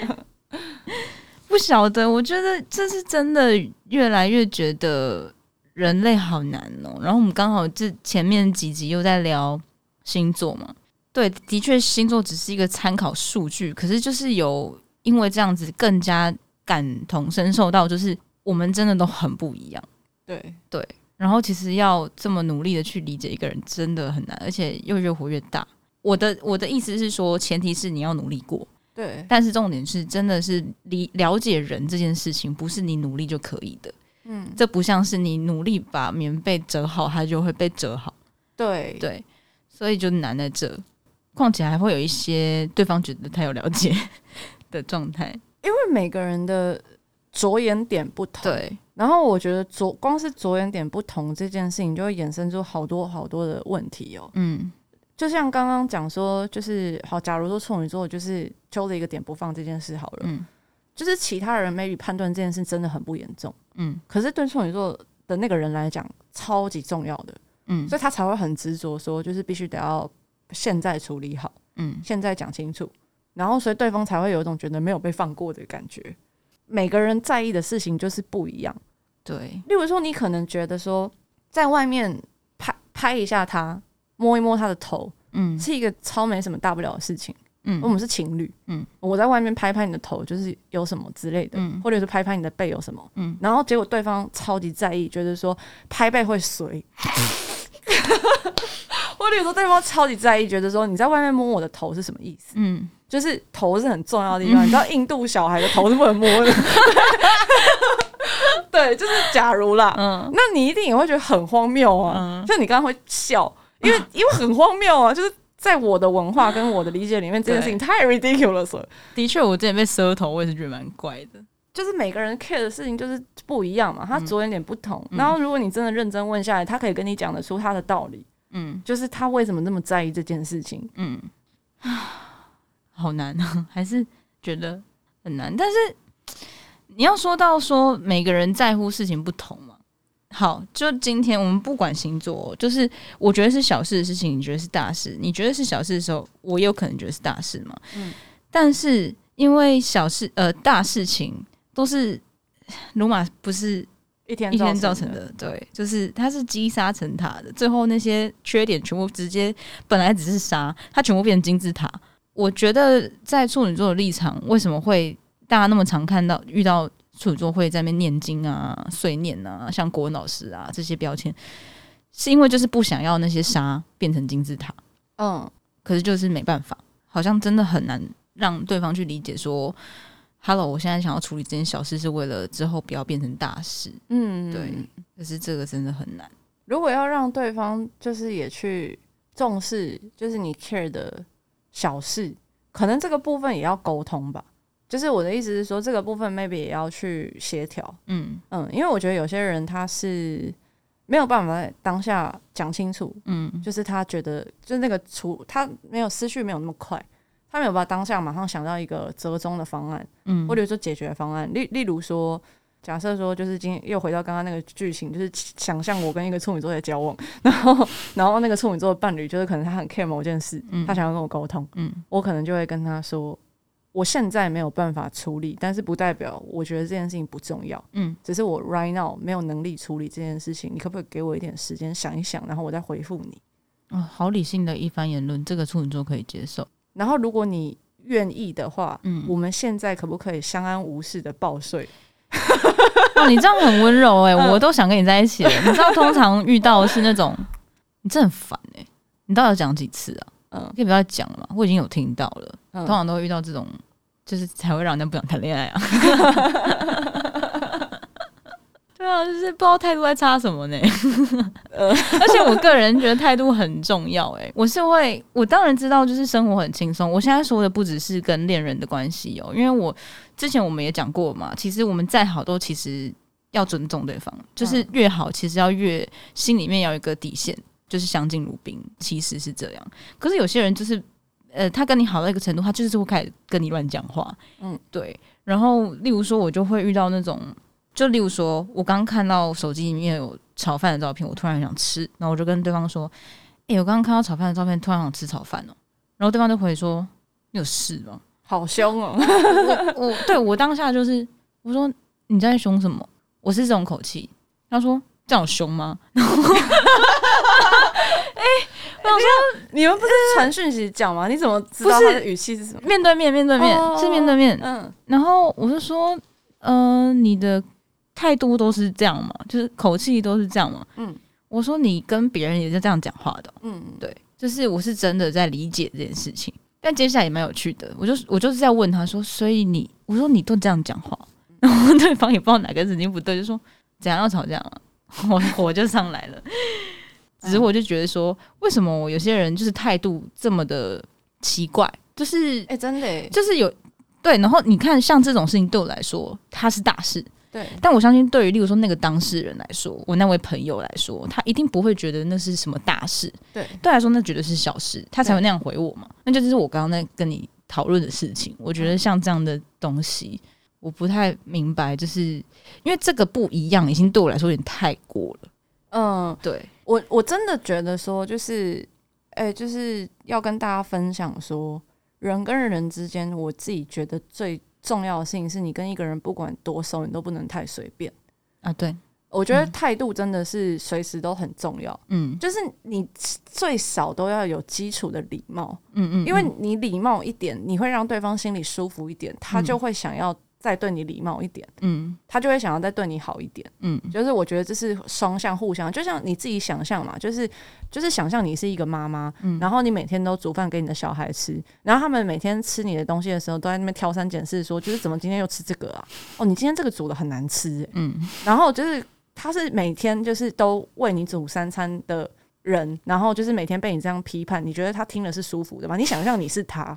(laughs) 不晓得，我觉得这是真的，越来越觉得人类好难哦。然后我们刚好这前面几集又在聊星座嘛，对，的确星座只是一个参考数据，可是就是有因为这样子更加感同身受到，就是。我们真的都很不一样，对对。然后其实要这么努力的去理解一个人，真的很难，而且又越活越大。我的我的意思是说，前提是你要努力过，对。但是重点是，真的是理了解人这件事情，不是你努力就可以的。嗯，这不像是你努力把棉被折好，它就会被折好。对对，所以就难在这。况且还会有一些对方觉得他有了解的状态，因为每个人的。着眼点不同，对。然后我觉得着光是着眼点不同这件事情，就会衍生出好多好多的问题哦。嗯，就像刚刚讲说，就是好，假如说处女座就是揪了一个点不放这件事好了，嗯，就是其他人 maybe 判断这件事真的很不严重，嗯，可是对处女座的那个人来讲，超级重要的，嗯，所以他才会很执着说，就是必须得要现在处理好，嗯，现在讲清楚，然后所以对方才会有一种觉得没有被放过的感觉。每个人在意的事情就是不一样，对。例如说，你可能觉得说，在外面拍拍一下他，摸一摸他的头，嗯，是一个超没什么大不了的事情，嗯。我们是情侣，嗯，我在外面拍拍你的头，就是有什么之类的，嗯，或者是拍拍你的背有什么，嗯。然后结果对方超级在意，觉得说拍背会随，(laughs) 或者说对方超级在意，觉得说你在外面摸我的头是什么意思，嗯。就是头是很重要的地方，嗯、你知道印度小孩的头是不能摸的。(laughs) 对，就是假如啦，嗯，那你一定也会觉得很荒谬啊。嗯、就你刚刚会笑，因为 (laughs) 因为很荒谬啊，就是在我的文化跟我的理解里面，这件事情太 ridiculous 了。的确，我之前被舌头，我也是觉得蛮怪的。就是每个人 care 的事情就是不一样嘛，他着眼点不同。嗯、然后如果你真的认真问下来，他可以跟你讲得出他的道理。嗯，就是他为什么那么在意这件事情。嗯。(sighs) 好难啊，(laughs) 还是觉得很难。但是你要说到说每个人在乎事情不同嘛。好，就今天我们不管星座，就是我觉得是小事的事情，你觉得是大事；你觉得是小事的时候，我有可能觉得是大事嘛。嗯。但是因为小事呃大事情都是罗马不是一天一天造成的，对，就是它是积沙成塔的，最后那些缺点全部直接本来只是沙，它全部变成金字塔。我觉得在处女座的立场，为什么会大家那么常看到遇到？处女座会在那边念经啊、碎念啊，像国文老师啊这些标签，是因为就是不想要那些沙变成金字塔。嗯，可是就是没办法，好像真的很难让对方去理解说，Hello，我现在想要处理这件小事，是为了之后不要变成大事。嗯，对，可是这个真的很难。如果要让对方就是也去重视，就是你 care 的小事，可能这个部分也要沟通吧。就是我的意思是说，这个部分 maybe 也要去协调，嗯嗯，因为我觉得有些人他是没有办法在当下讲清楚，嗯，就是他觉得就是那个处他没有思绪没有那么快，他没有办法当下马上想到一个折中的方案，嗯，或者说解决方案。例例如说，假设说就是今天又回到刚刚那个剧情，就是想象我跟一个处女座在交往，(laughs) 然后然后那个处女座的伴侣就是可能他很 care 某件事，嗯，他想要跟我沟通，嗯，我可能就会跟他说。我现在没有办法处理，但是不代表我觉得这件事情不重要。嗯，只是我 right now 没有能力处理这件事情。你可不可以给我一点时间想一想，然后我再回复你？哦，好理性的一番言论，这个处女座可以接受。然后如果你愿意的话，嗯，我们现在可不可以相安无事的报税？(laughs) 哦，你这样很温柔哎、我都想跟你在一起了。你知道，通常遇到的是那种，你真的很烦哎、欸。你到底要讲几次啊？嗯，可以不要讲了嘛？我已经有听到了，通常都会遇到这种，就是才会让人家不想谈恋爱啊。(laughs) 对啊，就是不知道态度在差什么呢？(laughs) (laughs) 而且我个人觉得态度很重要。哎，我是会，我当然知道，就是生活很轻松。我现在说的不只是跟恋人的关系哦，因为我之前我们也讲过嘛，其实我们再好都其实要尊重对方，就是越好，其实要越心里面要有一个底线。就是相敬如宾，其实是这样。可是有些人就是，呃，他跟你好到一个程度，他就是会开始跟你乱讲话。嗯，对。然后，例如说，我就会遇到那种，就例如说，我刚看到手机里面有炒饭的照片，我突然想吃，然后我就跟对方说：“哎、欸，我刚刚看到炒饭的照片，突然想吃炒饭哦。”然后对方就回说：“你有事吗？”好凶哦！我，我对我当下就是我说：“你在凶什么？”我是这种口气。他说。这样凶吗？哎、欸，我想说，你们不是传讯息讲吗？你怎么知道他的语气是什么？面对面，面对面，哦、是面对面。嗯，然后我就说，嗯、呃，你的态度都是这样嘛，就是口气都是这样嘛。嗯，我说你跟别人也是这样讲话的。嗯，对，就是我是真的在理解这件事情。但接下来也蛮有趣的，我就我就是在问他说，所以你，我说你都这样讲话，(laughs) 然后对方也不知道哪个事情不对，就说怎样要吵架啊？(laughs) 我火就上来了，只是我就觉得说，为什么我有些人就是态度这么的奇怪？就是哎，真的，就是有对。然后你看，像这种事情对我来说，它是大事，对。但我相信，对于例如说那个当事人来说，我那位朋友来说，他一定不会觉得那是什么大事，对。对来说，那绝对是小事，他才会那样回我嘛。那就是我刚刚在跟你讨论的事情。我觉得像这样的东西。我不太明白，就是因为这个不一样，已经对我来说有点太过了。嗯，对我我真的觉得说，就是，哎、欸，就是要跟大家分享说，人跟人之间，我自己觉得最重要的事情是，你跟一个人不管多熟，你都不能太随便啊。对，我觉得态度真的是随时都很重要。嗯，就是你最少都要有基础的礼貌。嗯，嗯嗯，因为你礼貌一点，你会让对方心里舒服一点，他就会想要。再对你礼貌一点，嗯，他就会想要再对你好一点，嗯，就是我觉得这是双向互相，就像你自己想象嘛，就是就是想象你是一个妈妈，嗯，然后你每天都煮饭给你的小孩吃，然后他们每天吃你的东西的时候，都在那边挑三拣四，说就是怎么今天又吃这个啊？哦，你今天这个煮的很难吃，欸，嗯，然后就是他是每天就是都为你煮三餐的人，然后就是每天被你这样批判，你觉得他听了是舒服的吗？你想象你是他。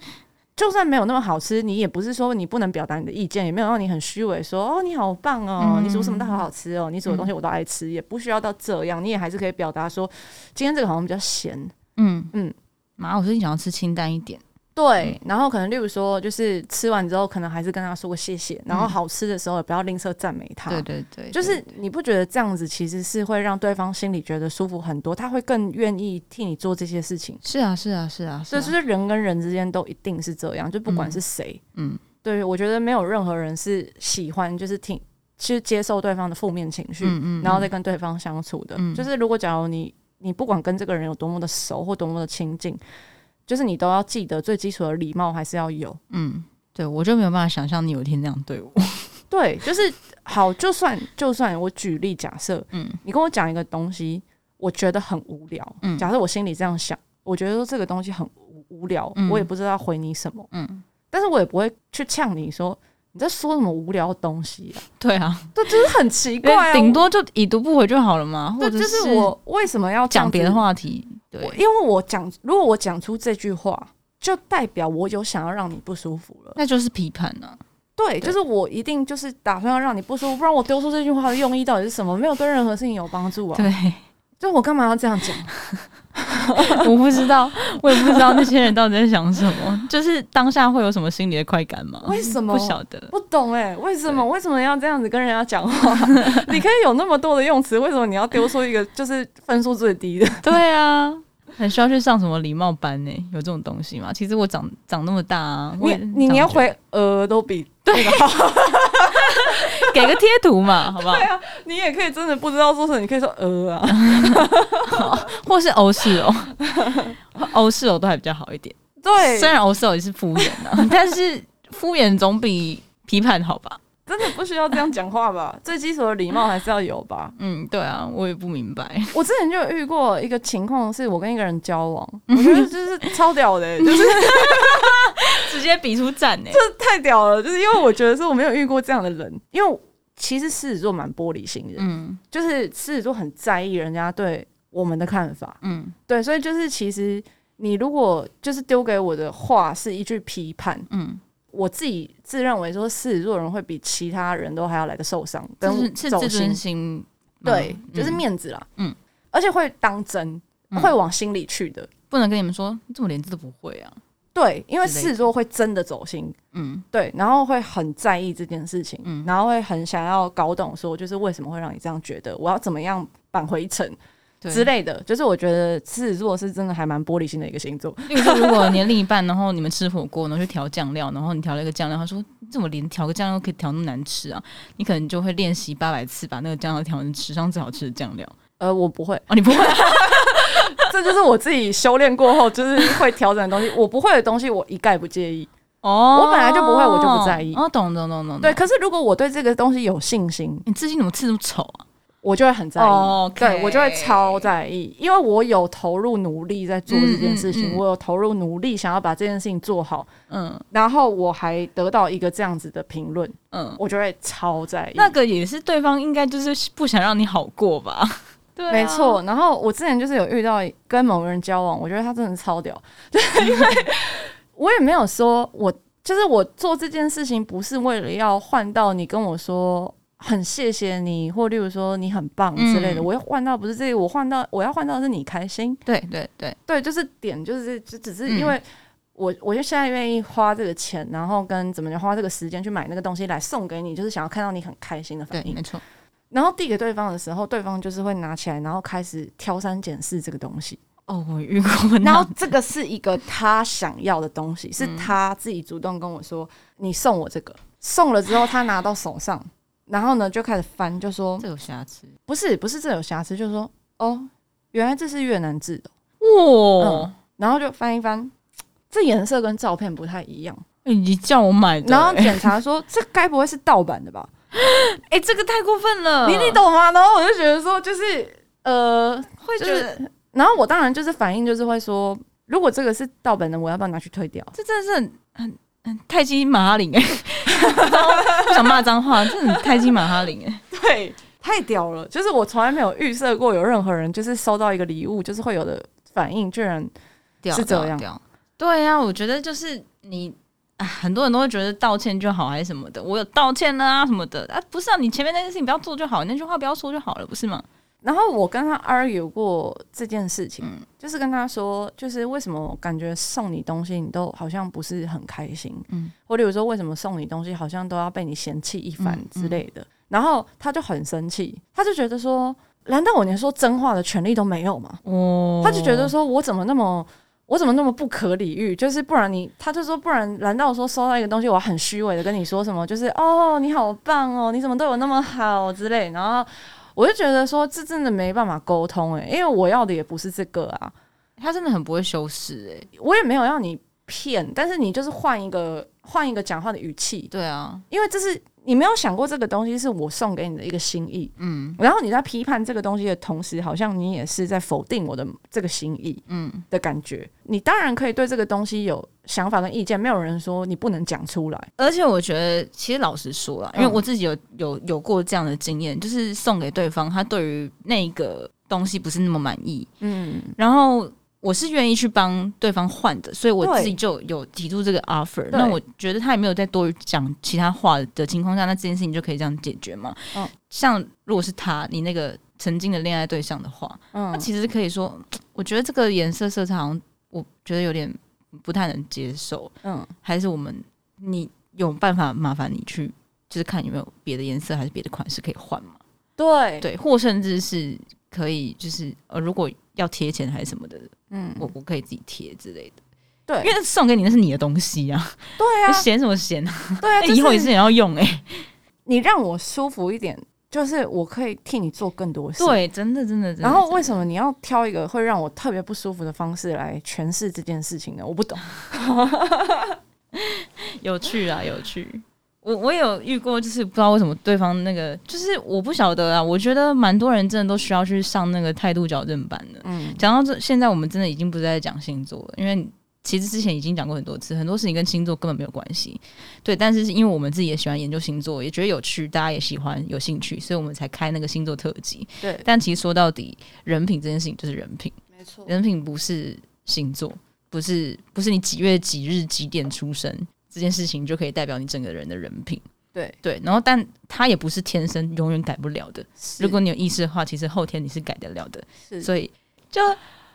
就算没有那么好吃，你也不是说你不能表达你的意见，也没有让你很虚伪说哦，你好棒哦，嗯、你煮什么都好好吃哦，你煮的东西我都爱吃，嗯、也不需要到这样，你也还是可以表达说今天这个好像比较咸，嗯。嗯，妈，我最近想要吃清淡一点，对，然后可能例如说，就是吃完之后，可能还是跟他说个谢谢，然后好吃的时候也不要吝啬赞美他。对对对，就是你不觉得这样子其实是会让对方心里觉得舒服很多，他会更愿意替你做这些事情。是啊，是啊，是啊，所以就是人跟人之间都一定是这样，就不管是谁，嗯，对，我觉得没有任何人是喜欢就是听去接受对方的负面情绪，嗯嗯，然后再跟对方相处的。就是如果假如你你不管跟这个人有多么的熟或多么的亲近。就是你都要记得最基础的礼貌还是要有，嗯，对，我就没有办法想象你有一天那样对我，对，就是好，就算就算我举例假设，嗯，你跟我讲一个东西，我觉得很无聊，嗯，假设我心里这样想，我觉得说这个东西很无聊，嗯，我也不知道要回你什么，嗯，但是我也不会去呛你说。你在说什么无聊的东西啊？对啊，对，就是很奇怪啊。顶多就已读不回就好了嘛。或者是就是我为什么要讲别的话题？对，因为我讲，如果我讲出这句话，就代表我有想要让你不舒服了，那就是批判啊。对，就是我一定就是打算要让你不舒服，不然我丢出这句话的用意到底是什么？没有对任何事情有帮助啊。对。(laughs) 就我干嘛要这样讲？(laughs) 我不知道，我也不知道那些人到底在想什么。就是当下会有什么心理的快感吗？为什么？不晓得，不懂哎、欸，为什么？为什么要这样子跟人家讲话？(laughs) 你可以有那么多的用词，为什么你要丢出一个就是分数最低的？对啊。很需要去上什么礼貌班呢？有这种东西吗？其实我长长那么大啊，你你你要回呃都比那个好，(laughs) 给个贴图嘛，好不好？(laughs) 对啊，你也可以真的不知道说什么，你可以说呃啊，(laughs) 或是欧式哦，欧式哦都还比较好一点。对，虽然欧式哦也是敷衍啊，但是敷衍总比批判好吧？真的不需要这样讲话吧？(laughs) 最基础的礼貌还是要有吧？嗯，对啊，我也不明白。(laughs) 我之前就有遇过一个情况，是我跟一个人交往，我觉得就是超屌的、欸，(laughs) 就是直接比出赞呢、欸，这太屌了！就是因为我觉得说我没有遇过这样的人，因为其实狮子座蛮玻璃心的，嗯，就是狮子座很在意人家对我们的看法，嗯，对，所以就是其实你如果就是丢给我的话是一句批判，嗯。我自己自认为说，狮子座人会比其他人都还要来的受伤，跟是自尊心，对，嗯、就是面子啦，嗯，而且会当真，嗯、会往心里去的，不能跟你们说，你怎么连字都不会啊？对，因为狮子座会真的走心，嗯，对，然后会很在意这件事情，嗯，然后会很想要搞懂，说就是为什么会让你这样觉得，我要怎么样扳回一城。之类的，就是我觉得狮子座是真的还蛮玻璃心的一个星座。比如说，如果 (laughs) 你另一半，然后你们吃火锅，然后去调酱料，然后你调了一个酱料，他说：“你怎么连调个酱料可以调那么难吃啊？”你可能就会练习八百次，把那个酱料调成史上最好吃的酱料。呃，我不会哦，你不会 (laughs) (laughs) 这就是我自己修炼过后就是会调整的东西。我不会的东西，我一概不介意。哦，我本来就不会，我就不在意。哦，懂懂懂懂。对，可是如果我对这个东西有信心，你自己怎么吃这么丑啊？我就会很在意，oh, okay. 对，我就会超在意，因为我有投入努力在做这件事情，嗯嗯嗯、我有投入努力想要把这件事情做好，嗯，然后我还得到一个这样子的评论，嗯，我就会超在意。那个也是对方应该就是不想让你好过吧？对、啊，没错。然后我之前就是有遇到跟某个人交往，我觉得他真的超屌，对，因为我也没有说我就是我做这件事情不是为了要换到你跟我说。很谢谢你，或例如说你很棒之类的。嗯、我要换到不是这个，我换到我要换到的是你开心。对对对对，就是点就是就只是因为我、嗯、我就现在愿意花这个钱，然后跟怎么样花这个时间去买那个东西来送给你，就是想要看到你很开心的反应。没错。然后递给对方的时候，对方就是会拿起来，然后开始挑三拣四这个东西。哦，我遇过。然后这个是一个他想要的东西，是他自己主动跟我说：“你送我这个。”送了之后，他拿到手上。然后呢，就开始翻，就说这有瑕疵，不是不是这有瑕疵，就是说哦，原来这是越南制的哇、嗯，然后就翻一翻，这颜色跟照片不太一样，你叫我买的，然后检查说这该不会是盗版的吧？(laughs) 哎，这个太过分了，你你懂吗？然后我就觉得说，就是呃，会觉得，然后我当然就是反应就是会说，如果这个是盗版的，我要不要拿去退掉？这真的是很很。泰姬马哈林哎，不 (laughs) 想骂脏话，真的泰姬马哈林哎，对，太屌了！就是我从来没有预设过有任何人就是收到一个礼物，就是会有的反应，居然是这样。对呀、啊，我觉得就是你啊，很多人都会觉得道歉就好还是什么的，我有道歉了啊什么的啊，不是啊，你前面那件事情不要做就好，那句话不要说就好了，不是吗？然后我跟他 argue 过这件事情，嗯、就是跟他说，就是为什么我感觉送你东西你都好像不是很开心，嗯，或者有时候为什么送你东西好像都要被你嫌弃一番之类的，嗯嗯、然后他就很生气，他就觉得说，难道我连说真话的权利都没有吗？哦，他就觉得说我怎么那么我怎么那么不可理喻？就是不然你，他就说不然，难道我说收到一个东西，我很虚伪的跟你说什么？就是哦，你好棒哦，你怎么对我那么好之类，然后。我就觉得说，这真的没办法沟通诶、欸，因为我要的也不是这个啊。他真的很不会修饰诶，我也没有要你骗，但是你就是换一个换一个讲话的语气。对啊，因为这是。你没有想过这个东西是我送给你的一个心意，嗯，然后你在批判这个东西的同时，好像你也是在否定我的这个心意，嗯的感觉。嗯、你当然可以对这个东西有想法跟意见，没有人说你不能讲出来。而且我觉得，其实老实说啊，因为我自己有有有过这样的经验，就是送给对方，他对于那个东西不是那么满意，嗯，然后。我是愿意去帮对方换的，所以我自己就有提出这个 offer。那我觉得他也没有再多讲其他话的情况下，那这件事情就可以这样解决嘛。嗯，像如果是他，你那个曾经的恋爱对象的话，嗯，那其实可以说，我觉得这个颜色色彩好像我觉得有点不太能接受。嗯，还是我们你有办法麻烦你去，就是看有没有别的颜色还是别的款式可以换嘛？对对，或甚至是可以，就是呃，如果。要贴钱还是什么的，嗯，我我可以自己贴之类的，对，因为送给你那是你的东西啊，对啊，嫌什么嫌啊？(laughs) 对啊，以后也是你要用哎、欸，(laughs) 你让我舒服一点，就是我可以替你做更多事，对，真的真的。然后为什么你要挑一个会让我特别不舒服的方式来诠释这件事情呢？我不懂，(laughs) 有趣啊，有趣。我我有遇过，就是不知道为什么对方那个，就是我不晓得啊。我觉得蛮多人真的都需要去上那个态度矫正班的。嗯，讲到这，现在我们真的已经不是在讲星座了，因为其实之前已经讲过很多次，很多事情跟星座根本没有关系。对，但是是因为我们自己也喜欢研究星座，也觉得有趣，大家也喜欢有兴趣，所以我们才开那个星座特辑。对，但其实说到底，人品这件事情就是人品，没错，人品不是星座，不是不是你几月几日几点出生。这件事情就可以代表你整个人的人品，对对，然后但他也不是天生永远改不了的。如果你有意识的话，其实后天你是改得了的。所以就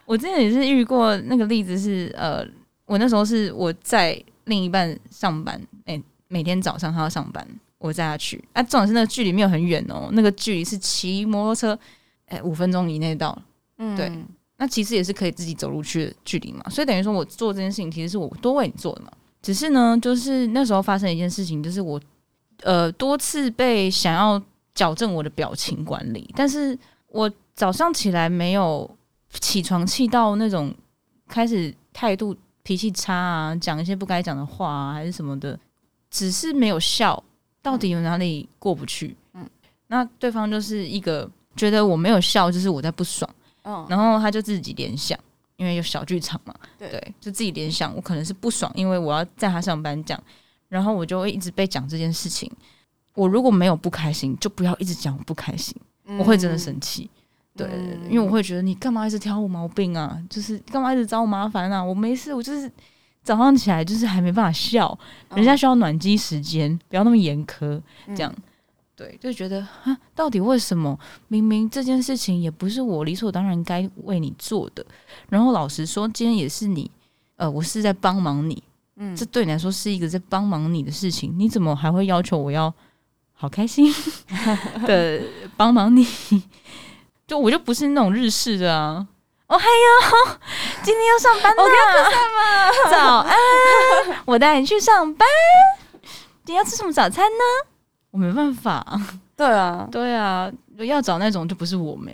我之前也是遇过那个例子是，呃，我那时候是我在另一半上班，哎、欸，每天早上他要上班，我载他去。啊，重点是那个距离没有很远哦，那个距离是骑摩托车，哎、欸，五分钟以内到。嗯，对，那其实也是可以自己走路去的距离嘛。所以等于说我做这件事情，其实是我多为你做的嘛。只是呢，就是那时候发生一件事情，就是我呃多次被想要矫正我的表情管理，但是我早上起来没有起床气到那种开始态度脾气差啊，讲一些不该讲的话啊，还是什么的，只是没有笑，到底有哪里过不去？嗯，那对方就是一个觉得我没有笑，就是我在不爽，嗯，然后他就自己联想。因为有小剧场嘛，对，对，就自己联想，我可能是不爽，因为我要在他上班讲，然后我就会一直被讲这件事情。我如果没有不开心，就不要一直讲我不开心，嗯、我会真的生气。对，嗯、因为我会觉得你干嘛一直挑我毛病啊？就是干嘛一直找我麻烦啊？我没事，我就是早上起来就是还没办法笑，人家需要暖机时间，嗯、不要那么严苛，这样。嗯对，就觉得啊，到底为什么？明明这件事情也不是我理所当然该为你做的。然后老实说，今天也是你，呃，我是在帮忙你，嗯，这对你来说是一个在帮忙你的事情，你怎么还会要求我要好开心 (laughs) 的帮忙你？就我就不是那种日式的啊。哦嗨哟，今天要上班了，早安，我带你去上班。今天要吃什么早餐呢？我没办法，对啊，对啊，要找那种就不是我们。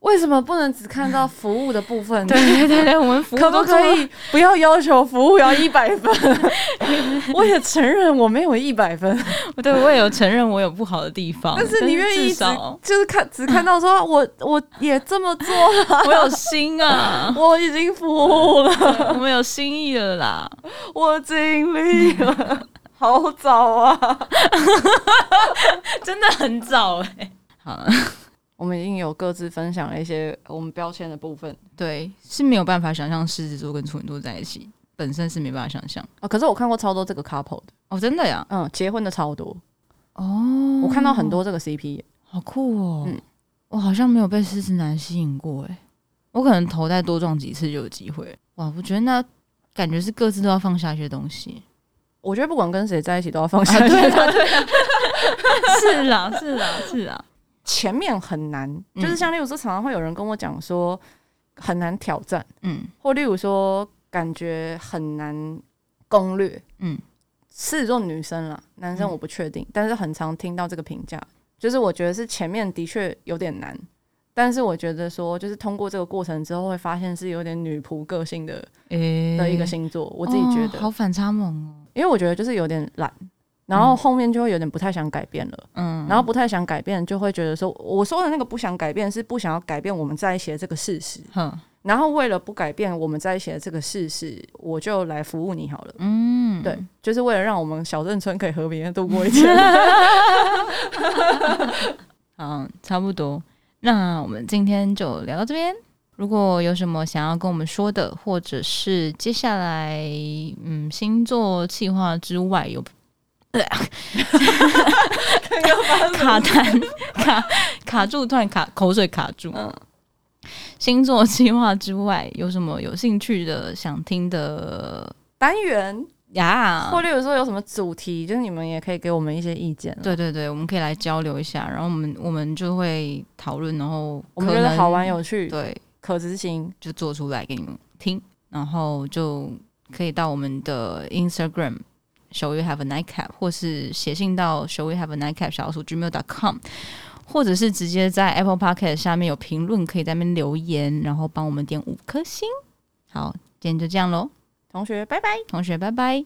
为什么不能只看到服务的部分？(laughs) 对对对，我们服务可不可以不要要求服务要 (laughs) 一百分？(laughs) 我也承认我没有一百分，对，我也有承认我有不好的地方。但是你愿意只就是看只看到说我我也这么做了，我有心啊，我已经服务了，我们有心意了啦，我尽力了。好早啊，(laughs) 真的很早哎、欸。好，(laughs) 我们已经有各自分享了一些我们标签的部分。对，是没有办法想象狮子座跟处女座在一起，本身是没办法想象啊。可是我看过超多这个 couple 的哦，真的呀？嗯，结婚的超多哦。我看到很多这个 CP，好酷哦。嗯，我好像没有被狮子男吸引过哎，我可能头再多撞几次就有机会。哇，我觉得那感觉是各自都要放下一些东西。我觉得不管跟谁在一起都要放下对啊，(laughs) 是啦，是啦，是啦。前面很难，嗯、就是像例如说，常常会有人跟我讲说很难挑战，嗯，或例如说感觉很难攻略，嗯。狮子座女生啦，男生我不确定，嗯、但是很常听到这个评价，就是我觉得是前面的确有点难，但是我觉得说就是通过这个过程之后，会发现是有点女仆个性的、欸、的一个星座，我自己觉得、哦、好反差萌哦，因为我觉得就是有点懒，然后后面就会有点不太想改变了，嗯，然后不太想改变，就会觉得说我说的那个不想改变是不想要改变我们在一起的这个事实，嗯然后为了不改变我们在一起的这个事实，我就来服务你好了。嗯，对，就是为了让我们小镇村可以和平的度过一天。(laughs) (laughs) 嗯，差不多。那我们今天就聊到这边。如果有什么想要跟我们说的，或者是接下来嗯星座计划之外有，呃、(laughs) 卡痰卡卡住，突然卡口水卡住。嗯星座计划之外，有什么有兴趣的、想听的单元呀.或者有时候有什么主题，就是你们也可以给我们一些意见。对对对，我们可以来交流一下，然后我们我们就会讨论，然后我们觉得好玩有趣，对，可执行就做出来给你们听，然后就可以到我们的 Instagram Shall We Have a Nightcap，或是写信到 Shall We Have a Nightcap 小老鼠 gmail.com。或者是直接在 Apple p o c k e t 下面有评论，可以在那边留言，然后帮我们点五颗星。好，今天就这样喽，同学拜拜，同学拜拜。